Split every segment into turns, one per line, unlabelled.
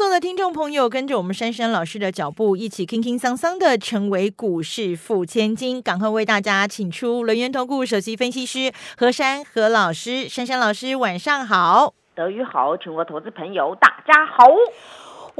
所有的听众朋友，跟着我们珊珊老师的脚步，一起轻轻桑桑的成为股市富千金。赶快为大家请出轮源投顾首席分析师何珊何老师，珊珊老师晚上好。
德语好，全国投资朋友大家好。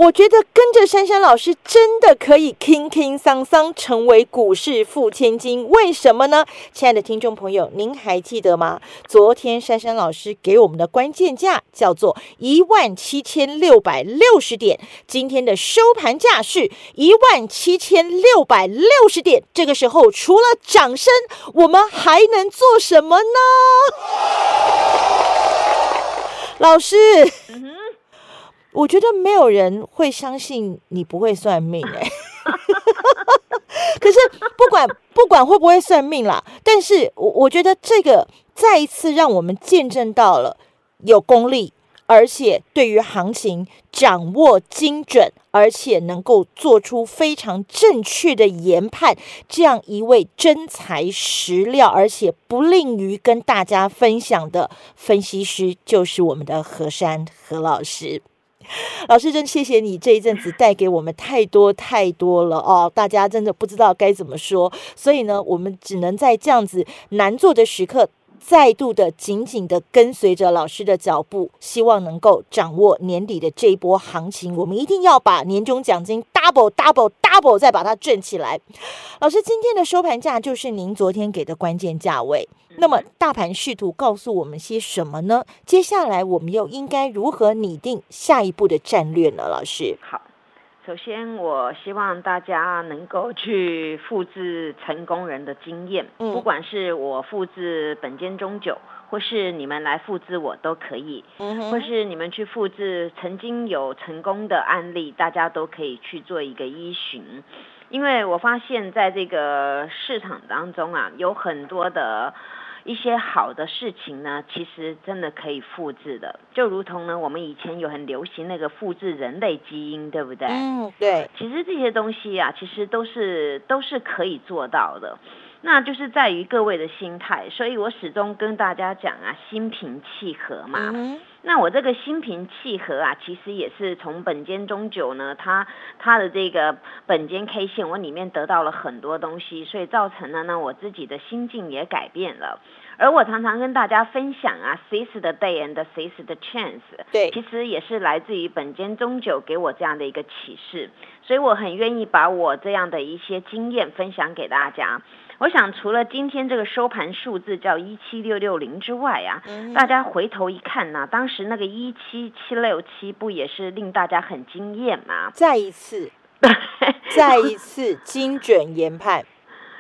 我觉得跟着珊珊老师真的可以轻轻桑桑成为股市富千金，为什么呢？亲爱的听众朋友，您还记得吗？昨天珊珊老师给我们的关键价叫做一万七千六百六十点，今天的收盘价是一万七千六百六十点。这个时候，除了掌声，我们还能做什么呢？老师。我觉得没有人会相信你不会算命哎，可是不管不管会不会算命啦，但是我我觉得这个再一次让我们见证到了有功力，而且对于行情掌握精准，而且能够做出非常正确的研判，这样一位真材实料，而且不吝于跟大家分享的分析师，就是我们的何山何老师。老师，真谢谢你这一阵子带给我们太多太多了哦，大家真的不知道该怎么说，所以呢，我们只能在这样子难做的时刻。再度的紧紧的跟随着老师的脚步，希望能够掌握年底的这一波行情。我们一定要把年终奖金 double double double 再把它挣起来。老师，今天的收盘价就是您昨天给的关键价位。那么大盘试图告诉我们些什么呢？接下来我们又应该如何拟定下一步的战略呢？老师，
好。首先，我希望大家能够去复制成功人的经验，不管是我复制本间中酒，或是你们来复制我都可以，或是你们去复制曾经有成功的案例，大家都可以去做一个依循。因为我发现在这个市场当中啊，有很多的。一些好的事情呢，其实真的可以复制的，就如同呢，我们以前有很流行那个复制人类基因，对不对？
嗯，对。
其实这些东西啊，其实都是都是可以做到的，那就是在于各位的心态。所以我始终跟大家讲啊，心平气和嘛。那我这个心平气和啊，其实也是从本间中酒呢，它它的这个本间 K 线，我里面得到了很多东西，所以造成了呢，我自己的心境也改变了。而我常常跟大家分享啊，seize the day and seize the chance，
对，
其实也是来自于本间中酒给我这样的一个启示，所以我很愿意把我这样的一些经验分享给大家。我想除了今天这个收盘数字叫一七六六零之外啊，大家回头一看呢，当时那个一七七六七不也是令大家很惊艳吗？
再一次，再一次精准研判。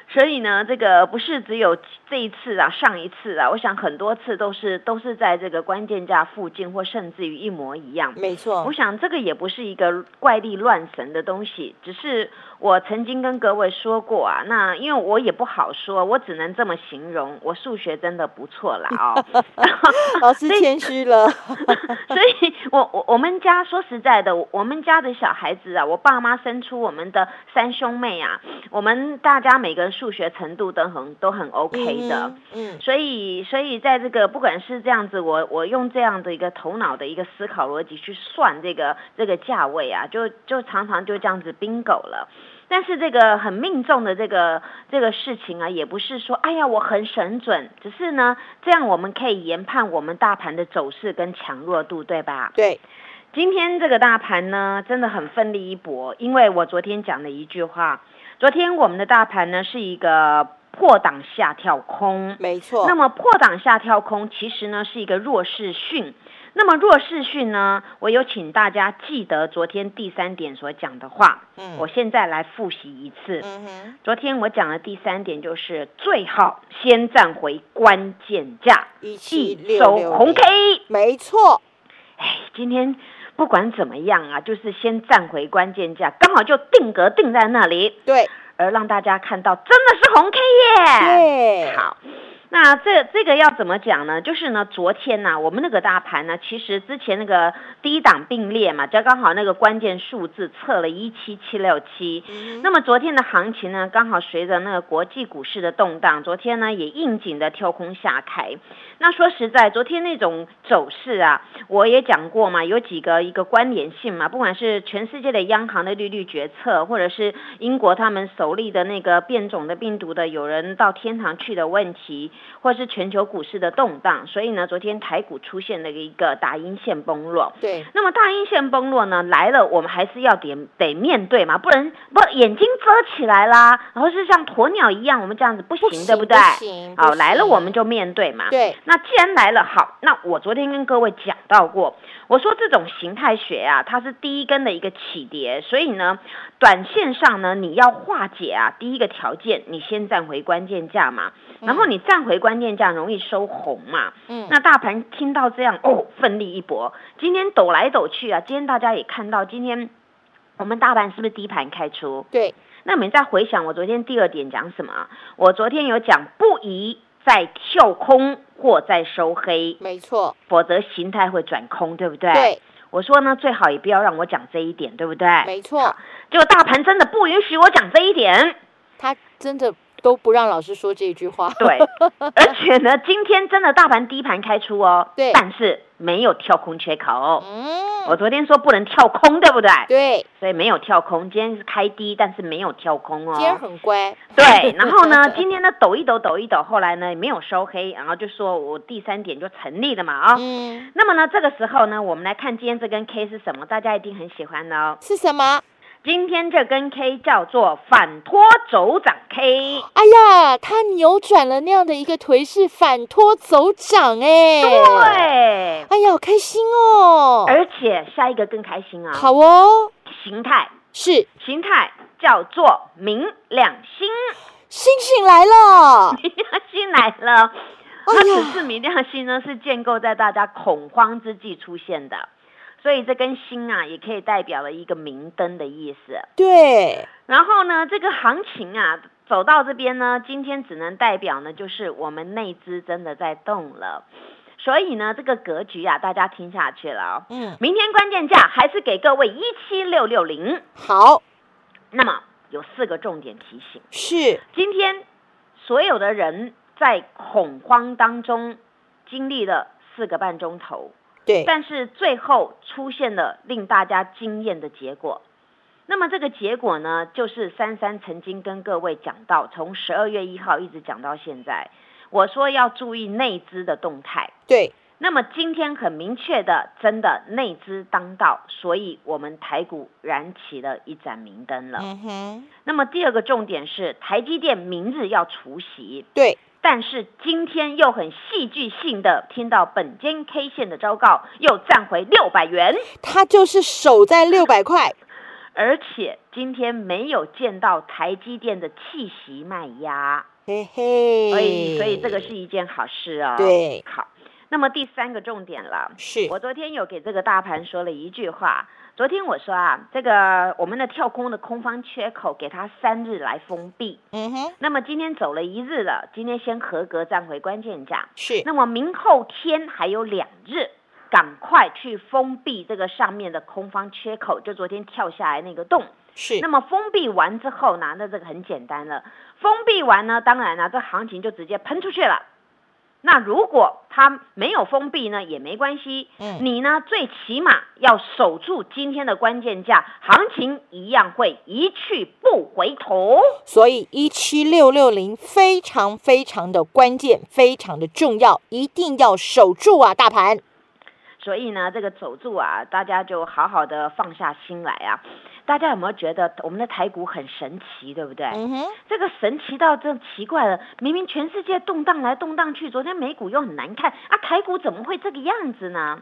所以呢，这个不是只有这一次啊，上一次啊，我想很多次都是都是在这个关键价附近，或甚至于一模一样。
没错，
我想这个也不是一个怪力乱神的东西，只是我曾经跟各位说过啊，那因为我也不好说，我只能这么形容，我数学真的不错啦哦。
老师谦虚了。
所以我我我们家说实在的，我们家的小孩子啊，我爸妈生出我们的三兄妹啊，我们大家每个人。数学程度都很都很 OK 的，嗯，所以所以在这个不管是这样子，我我用这样的一个头脑的一个思考逻辑去算这个这个价位啊，就就常常就这样子 bingo 了。但是这个很命中的这个这个事情啊，也不是说哎呀我很神准，只是呢这样我们可以研判我们大盘的走势跟强弱度，对吧？
对，
今天这个大盘呢真的很奋力一搏，因为我昨天讲的一句话。昨天我们的大盘呢是一个破档下跳空，
没错。
那么破档下跳空其实呢是一个弱势讯。那么弱势讯呢，我有请大家记得昨天第三点所讲的话。嗯。我现在来复习一次。嗯哼。昨天我讲的第三点就是最好先站回关键价，
一收
红 K。
没错。
哎，今天。不管怎么样啊，就是先站回关键价，刚好就定格定在那里。
对，
而让大家看到真的是红 K 耶。
对，
好。那这这个要怎么讲呢？就是呢，昨天呢，我们那个大盘呢，其实之前那个低档并列嘛，就刚好那个关键数字测了一七七六七。那么昨天的行情呢，刚好随着那个国际股市的动荡，昨天呢也应景的跳空下开。那说实在，昨天那种走势啊，我也讲过嘛，有几个一个关联性嘛，不管是全世界的央行的利率决策，或者是英国他们首例的那个变种的病毒的有人到天堂去的问题。或是全球股市的动荡，所以呢，昨天台股出现了一个大阴线崩落。
对，
那么大阴线崩落呢来了，我们还是要得得面对嘛，不能不眼睛遮起来啦，然后是像鸵鸟一样，我们这样子不行，对不对？不好，来了我们就面对嘛。
对，
那既然来了，好，那我昨天跟各位讲到过，我说这种形态学啊，它是第一根的一个起跌，所以呢，短线上呢，你要化解啊，第一个条件，你先站回关键价嘛，然后你站回关。关键价容易收红嘛？嗯，那大盘听到这样哦，奋力一搏，今天抖来抖去啊！今天大家也看到，今天我们大盘是不是低盘开出？
对。
那我们再回想，我昨天第二点讲什么？我昨天有讲，不宜再跳空或在收黑，
没错，
否则形态会转空，对不对？
对。
我说呢，最好也不要让我讲这一点，对不对？
没错。
结果大盘真的不允许我讲这一点，
它真的。都不让老师说这句话。
对，而且呢，今天真的大盘低盘开出哦，
对，
但是没有跳空缺口。嗯，我昨天说不能跳空，对不对？
对，
所以没有跳空。今天是开低，但是没有跳空哦。
今天很乖。
对，然后呢，今天呢抖一抖，抖一抖，后来呢没有收黑，然后就说我第三点就成立了嘛啊。嗯。那么呢，这个时候呢，我们来看今天这根 K 是什么？大家一定很喜欢的哦。
是什么？
今天这根 K 叫做反托走涨 K，
哎呀，它扭转了那样的一个颓势，反托走涨，哎，
对，
哎呀，好开心哦！
而且下一个更开心啊！
好哦，
形态。
是。
形态叫做明亮星，
星星来了，
明亮星来了。那此次明亮星呢，是建构在大家恐慌之际出现的。所以这根星啊，也可以代表了一个明灯的意思。
对。
然后呢，这个行情啊，走到这边呢，今天只能代表呢，就是我们内资真的在动了。所以呢，这个格局啊，大家听下去了哦。嗯。明天关键价还是给各位一七六六零。
好。
那么有四个重点提醒。
是。
今天所有的人在恐慌当中经历了四个半钟头。
对，
但是最后出现了令大家惊艳的结果。那么这个结果呢，就是珊珊曾经跟各位讲到，从十二月一号一直讲到现在，我说要注意内资的动态。
对，
那么今天很明确的，真的内资当道，所以我们台股燃起了一盏明灯了。嗯哼。那么第二个重点是，台积电明日要除息。
对。
但是今天又很戏剧性的听到本间 K 线的昭告，又站回六百元，
它就是守在六百块，
而且今天没有见到台积电的气息卖压，嘿嘿，所以所以这个是一件好事哦。
对，
好，那么第三个重点了，
是。
我昨天有给这个大盘说了一句话。昨天我说啊，这个我们的跳空的空方缺口给它三日来封闭。嗯哼。那么今天走了一日了，今天先合格站回关键价。
是。
那么明后天还有两日，赶快去封闭这个上面的空方缺口，就昨天跳下来那个洞。
是。
那么封闭完之后呢，那这个很简单了。封闭完呢，当然了，这行情就直接喷出去了。那如果它没有封闭呢，也没关系。嗯，你呢，最起码要守住今天的关键价，行情一样会一去不回头。
所以一七六六零非常非常的关键，非常的重要，一定要守住啊，大盘。
所以呢，这个守住啊，大家就好好的放下心来啊。大家有没有觉得我们的台股很神奇，对不对？嗯，这个神奇到这奇怪了，明明全世界动荡来动荡去，昨天美股又很难看啊，台股怎么会这个样子呢？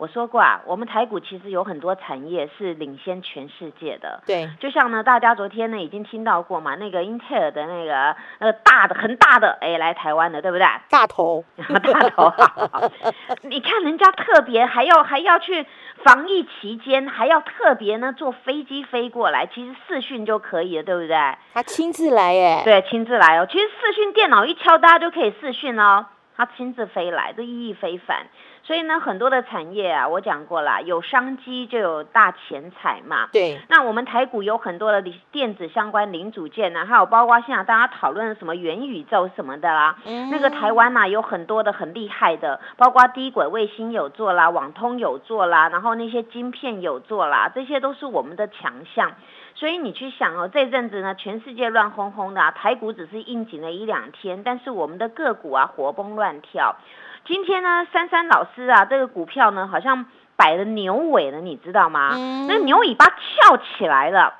我说过啊，我们台股其实有很多产业是领先全世界的。
对，
就像呢，大家昨天呢已经听到过嘛，那个英特尔的那个呃大的很大的哎来台湾的，对不对？
大头，
大头，你看人家特别还要还要去防疫期间还要特别呢坐飞机飞过来，其实视讯就可以了，对不对？
他亲自来耶，
对，亲自来哦。其实视讯电脑一敲，大家就可以视讯哦。他亲自飞来，这意义非凡。所以呢，很多的产业啊，我讲过了，有商机就有大钱财嘛。
对。
那我们台股有很多的电子相关零组件呢，还有包括现在大家讨论什么元宇宙什么的啦。嗯。那个台湾嘛，有很多的很厉害的，包括低轨卫星有做啦，网通有做啦，然后那些晶片有做啦，这些都是我们的强项。所以你去想哦，这阵子呢，全世界乱哄哄的，台股只是应景了一两天，但是我们的个股啊，活蹦乱跳。今天呢，珊珊老师啊，这个股票呢，好像摆了牛尾了，你知道吗？那牛尾巴翘起来了。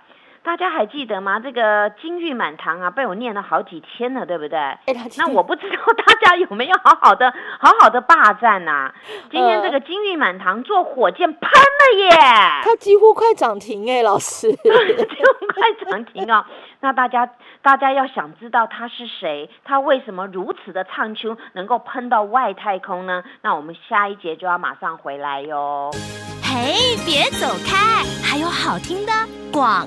大家还记得吗？这个金玉满堂啊，被我念了好几天了，对不对？那我不知道大家有没有好好的、好好的霸占呐？今天这个金玉满堂做火箭喷了耶！
它几乎快涨停哎，老师，几
乎快涨停哦。那大家大家要想知道他是谁，他为什么如此的畅秋能够喷到外太空呢？那我们下一节就要马上回来哟。嘿，别走开，还有好听的
广。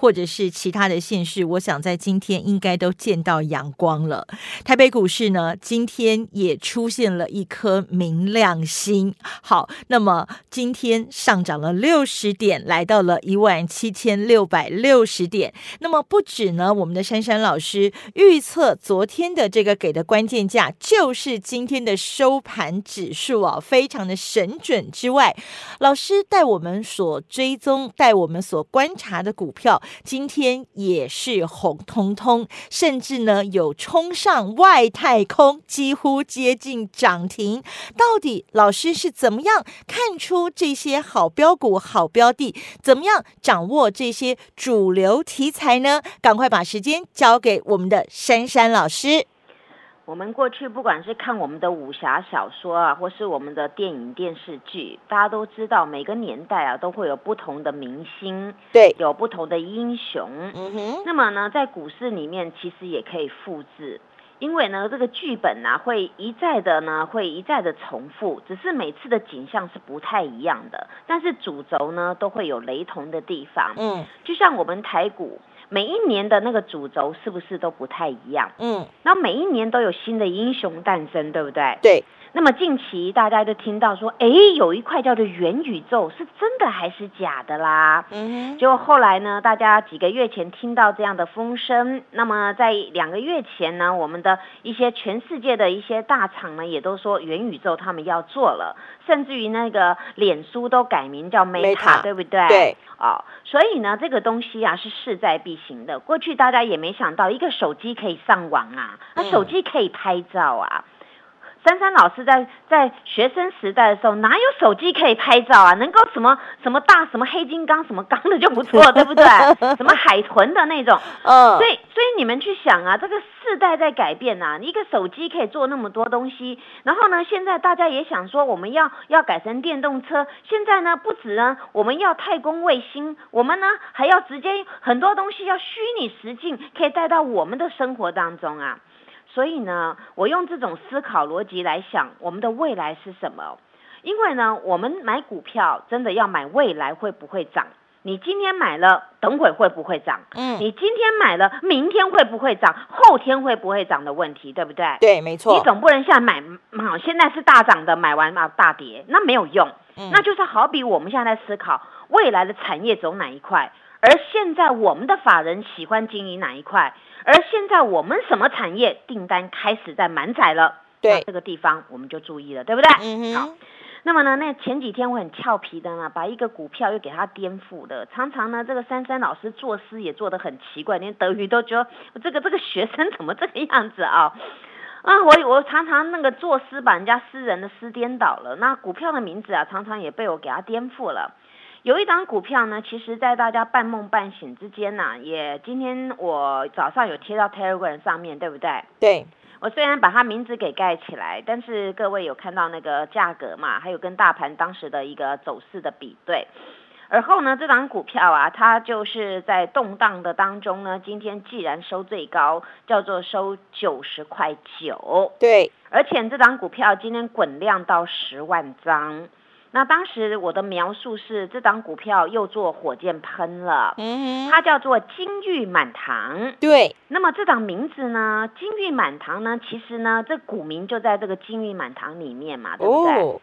或者是其他的县市，我想在今天应该都见到阳光了。台北股市呢，今天也出现了一颗明亮星。好，那么今天上涨了六十点，来到了一万七千六百六十点。那么不止呢，我们的珊珊老师预测昨天的这个给的关键价就是今天的收盘指数啊，非常的神准之外，老师带我们所追踪、带我们所观察的股票。今天也是红彤彤，甚至呢有冲上外太空，几乎接近涨停。到底老师是怎么样看出这些好标股、好标的？怎么样掌握这些主流题材呢？赶快把时间交给我们的珊珊老师。
我们过去不管是看我们的武侠小说啊，或是我们的电影电视剧，大家都知道每个年代啊都会有不同的明星，
对，
有不同的英雄。嗯哼。那么呢，在股市里面其实也可以复制，因为呢这个剧本呢会一再的呢会一再的重复，只是每次的景象是不太一样的，但是主轴呢都会有雷同的地方。嗯，就像我们台股。每一年的那个主轴是不是都不太一样？嗯，那每一年都有新的英雄诞生，对不对？
对。
那么近期大家都听到说，哎，有一块叫做元宇宙，是真的还是假的啦？嗯。结果后来呢，大家几个月前听到这样的风声，那么在两个月前呢，我们的一些全世界的一些大厂呢，也都说元宇宙他们要做了，甚至于那个脸书都改名叫 Meta，对不对？
对。
哦，所以呢，这个东西啊是势在必行的。过去大家也没想到，一个手机可以上网啊，那手机可以拍照啊。珊珊老师在在学生时代的时候，哪有手机可以拍照啊？能够什么什么大什么黑金刚什么钢的就不错，对不对？什么海豚的那种，嗯，所以所以你们去想啊，这个世代在改变呐，一个手机可以做那么多东西。然后呢，现在大家也想说，我们要要改成电动车。现在呢，不止呢，我们要太空卫星，我们呢还要直接很多东西要虚拟实境，可以带到我们的生活当中啊。所以呢，我用这种思考逻辑来想，我们的未来是什么？因为呢，我们买股票真的要买未来会不会涨？你今天买了，等会会不会涨？嗯，你今天买了，明天会不会涨？后天会不会涨的问题，对不对？
对，没错。
你总不能现在买，好，现在是大涨的，买完嘛大跌，那没有用。嗯，那就是好比我们现在在思考未来的产业走哪一块，而现在我们的法人喜欢经营哪一块。而现在我们什么产业订单开始在满载了？
对
这个地方我们就注意了，对不对？好那么呢，那前几天我很俏皮的呢，把一个股票又给它颠覆了。常常呢，这个珊珊老师作诗也做得很奇怪，连德语都觉得这个这个学生怎么这个样子啊？啊，我我常常那个作诗把人家诗人的诗颠倒了，那股票的名字啊，常常也被我给它颠覆了。有一档股票呢，其实在大家半梦半醒之间呢、也今天我早上有贴到 Telegram 上面，对不对？
对，
我虽然把它名字给盖起来，但是各位有看到那个价格嘛，还有跟大盘当时的一个走势的比对。而后呢，这档股票啊，它就是在动荡的当中呢，今天既然收最高，叫做收九十块九，
对，
而且这档股票今天滚量到十万张。那当时我的描述是，这档股票又做火箭喷了，
嗯，
它叫做金玉满堂。
对，
那么这档名字呢，金玉满堂呢，其实呢，这股名就在这个金玉满堂里面嘛，对不对？
哦，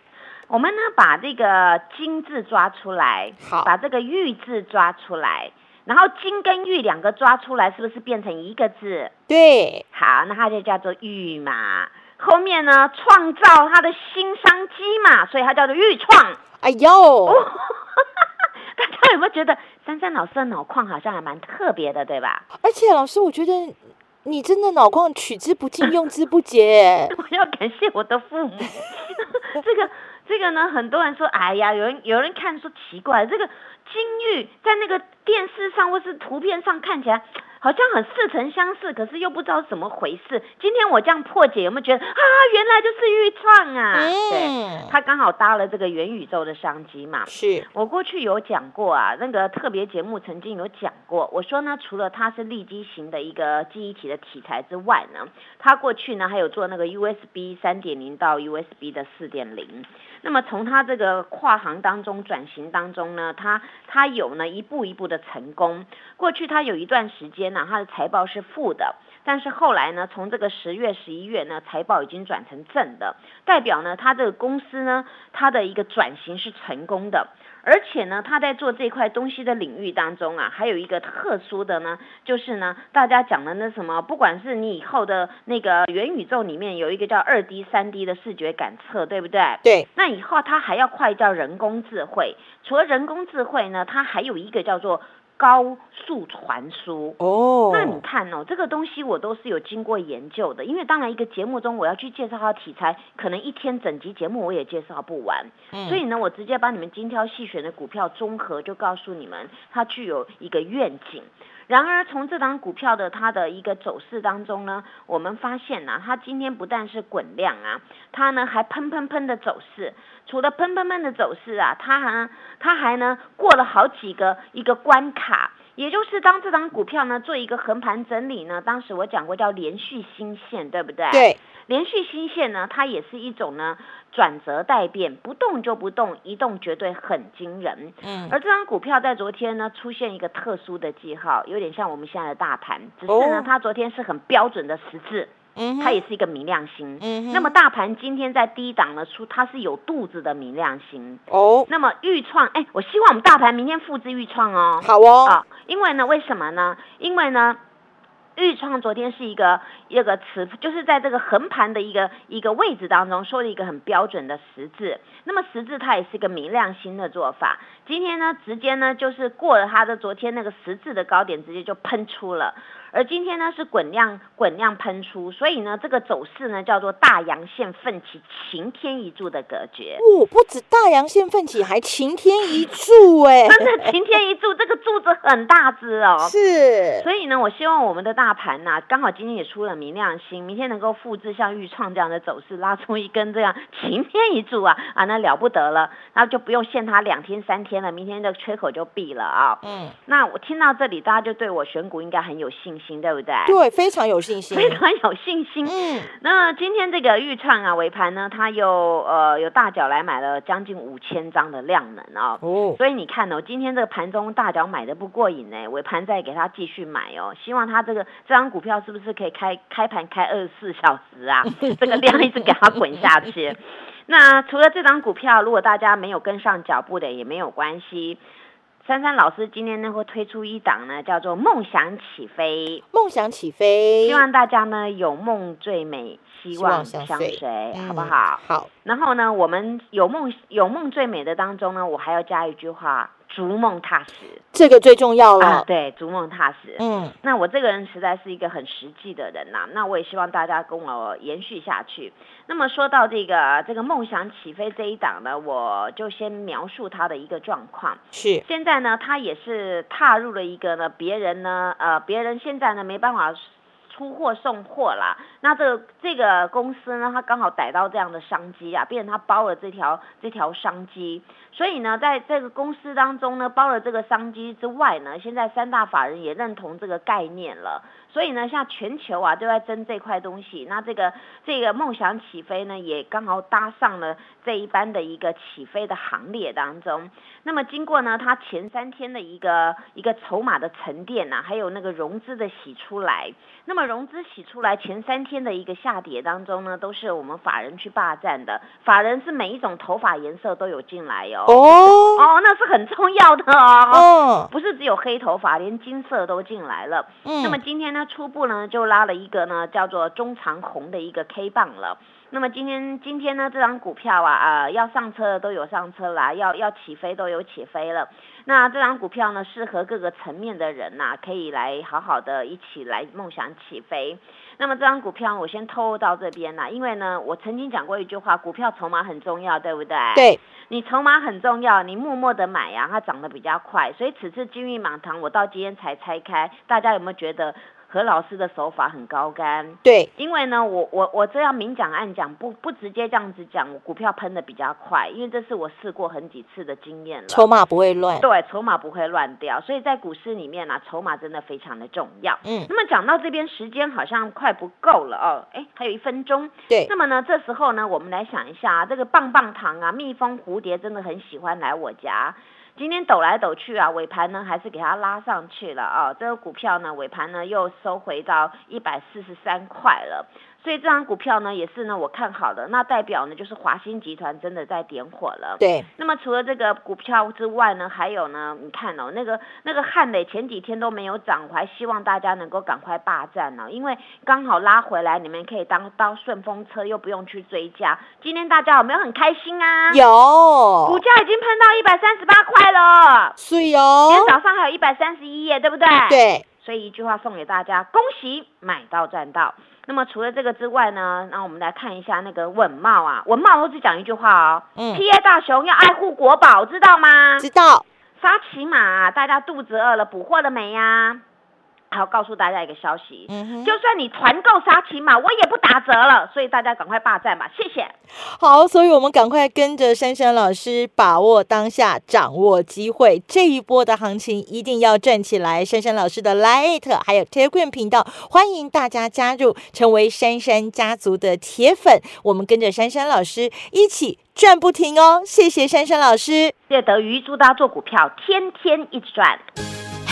我们呢把这个金字抓出来，
好
把这个玉字抓出来，然后金跟玉两个抓出来，是不是变成一个字？
对，
好，那它就叫做玉嘛。后面呢，创造他的新商机嘛，所以它叫做预创。
哎呦，
大家有没有觉得珊珊老师的脑矿好像还蛮特别的，对吧？
而且老师，我觉得你真的脑矿取之不尽，用之不竭。
我要感谢我的父母。这个这个呢，很多人说，哎呀，有人有人看说奇怪，这个金玉在那个电视上或是图片上看起来好像很似曾相识，可是又不知道怎么回事。今天我这样破解，有没有觉得啊，原来就是玉创啊？对，他，刚好搭了这个元宇宙的商机嘛。
是，
我过去有讲过啊，那个特别节目曾经有讲过，我说呢，除了它是立基型的一个记忆体的题材之外呢，它过去呢还有做那个 USB 三点零到 USB 的四点零。那么从它这个跨行当中转型当中呢，它它有呢一步一步的成功。过去它有一段时间呢，它的财报是负的，但是后来呢，从这个十月、十一月呢，财报已经转成正的，代表呢，它这个公司呢，它的一个转型是成功的。而且呢，他在做这块东西的领域当中啊，还有一个特殊的呢，就是呢，大家讲的那什么，不管是你以后的那个元宇宙里面有一个叫二 D、三 D 的视觉感测，对不对？
对，
那以后它还要快叫人工智慧，除了人工智慧呢，它还有一个叫做高速传输。
哦，
那你看哦，这个东西我都是有经过研究的，因为当然一个节目中我要去介绍它的题材，可能一天整集节目我也介绍不完，
嗯
所以呢，我直接把你们精挑细选的股票综合，就告诉你们它具有一个愿景。然而，从这档股票的它的一个走势当中呢，我们发现呢、它今天不但是滚量啊，它呢还喷喷喷的走势。除了喷喷喷的走势啊，它还它还呢过了好几个一个关卡。也就是当这张股票呢做一个横盘整理呢，当时我讲过叫连续新线，对不对？
对，
连续新线呢，它也是一种呢转折待变，不动就不动，一动绝对很惊人。
嗯，
而这张股票在昨天呢出现一个特殊的记号，有点像我们现在的大盘，只是呢、
哦
它昨天是很标准的十字，
嗯，
它也是一个明亮星。
嗯哼，
那么大盘今天在低档呢出，它是有肚子的明亮星。
哦，
那么预创，哎，我希望我们大盘明天复制预创哦。
好哦，
啊，因为呢，为什么呢？因为呢，预创昨天是一个一个词，就是在这个横盘的一个一个位置当中，说了一个很标准的十字。那么十字它也是一个明亮星的做法。今天呢，直接呢就是过了它的昨天那个十字的高点，直接就喷出了。而今天呢是滚量滚量喷出，所以呢这个走势呢叫做大阳线奋起，晴天一柱的格局。
哦，不止大阳线奋起，还晴天一柱，哎，
真的晴天一柱，这个柱子很大只哦。
是，
所以呢，我希望我们的大盘呐、刚好今天也出了明亮星，明天能够复制像豫创这样的走势，拉出一根这样晴天一柱啊啊，那了不得了，那就不用限它两天三天了，明天的缺口就闭了啊。
嗯，
那我听到这里，大家就对我选股应该很有信心，对不对？
对，非常有信心，
非常有信心。
嗯，
那今天这个豫创啊，尾盘呢，它又呃有大脚来买了将近五千张的量能啊。
哦，
所以你看哦，今天这个盘中大脚买的不过瘾呢，尾盘再给它继续买哦，希望它这个这张股票是不是可以开开盘开二十四小时啊？这个量一直给它滚下去。那除了这张股票，如果大家没有跟上脚步的也没有关系。珊珊老师今天呢会推出一档呢，叫做《梦想起飞》，
梦想起飞，
希望大家呢有梦最美，希
希望
望相
相随
随，好不
嗯
好？
好，
然后呢，我们有梦有梦最美的当中呢，我还要加一句话：逐梦踏实
这个最重要
啊，
了。
对，逐梦踏实。
嗯，
那我这个人实在是一个很实际的人呐、那我也希望大家跟我延续下去。那么说到这个这个梦想起飞这一档呢，我就先描述他的一个状况。
是
现在呢，他也是踏入了一个呢，别人呢，呃，别人现在呢没办法出货送货啦。那这个这个公司呢，他刚好逮到这样的商机啊，变成他包了这条这条商机。所以呢，在这个公司当中呢，包了这个商机之外呢，现在三大法人也认同这个概念了。所以呢，像全球啊都在争这块东西，那这个这个梦想起飞呢，也刚好搭上了这一班的一个起飞的行列当中。那么经过呢，它前三天的一个一个筹码的沉淀呐、还有那个融资的洗出来。那么融资洗出来前三天的一个下跌当中呢，都是我们法人去霸占的。法人是每一种头发颜色都有进来哦。
哦，
哦，那是很重要的哦。
哦，
不是只有黑头发，连金色都进来了。那么
嗯，
今天呢，初步呢就拉了一个呢叫做中长红的一个 K 棒了。那么今天今天呢，这张股票啊，呃，要上车的都有上车啦，要要起飞都有起飞了。那这张股票呢，适合各个层面的人呐、可以来好好的一起来梦想起飞。那么这张股票我先透露到这边啦，因为呢，我曾经讲过一句话，股票筹码很重要，对不对？。
对，
你筹码很重要，你默默的买呀、它涨得比较快，所以此次金玉满堂，我到今天才拆开，大家有没有觉得何老师的手法很高干？
对，
因为呢，我我我这样明讲暗讲，不不直接这样子讲，我股票喷的比较快，因为这是我试过很几次的经验了。
筹码不会乱。
对，筹码不会乱掉，所以在股市里面呢、筹码真的非常的重要。
嗯，
那么讲到这边，时间好像快不够了哦，哎，还有一分钟。
对，
那么呢，这时候呢，我们来想一下、啊，这个棒棒糖啊，蜜蜂、蝴蝶真的很喜欢来我家。今天抖来抖去啊，尾盘呢还是给它拉上去了啊。这个股票呢，尾盘呢又收回到一百四十三块了。所以这张股票呢，也是呢我看好的，那代表呢就是华兴集团真的在点火了。
对，
那么除了这个股票之外呢，还有呢，你看哦，那个那个汉磊前几天都没有涨，我还希望大家能够赶快霸占哦，因为刚好拉回来，你们可以当当顺风车，又不用去追加。今天大家有没有很开心啊？有股
有，
价已经喷到一百三十八块了，
所以
今
哦
天，早上还有一百三十一页，对不对？。
对，
所以一句话送给大家：恭喜买到赚到。那么除了这个之外呢，那我们来看一下那个稳茂啊，稳茂我只讲一句话哦，
嗯
，P A 大熊要爱护国宝，知道吗？
知道，
沙琪玛，大家肚子饿了，补货了没呀？好，告诉大家一个消息，
嗯哼，
就算你团购沙琪玛，我也不打折了，所以大家赶快霸占吧，谢谢。
好，所以我们赶快跟着珊珊老师，把握当下，掌握机会，这一波的行情一定要赚起来。珊珊老师的 Light 还有 Telegram 频道，欢迎大家加入，成为珊珊家族的铁粉。我们跟着珊珊老师一起赚不停哦！谢谢珊珊老师。
谢谢德瑜，祝大家做股票天天一直赚。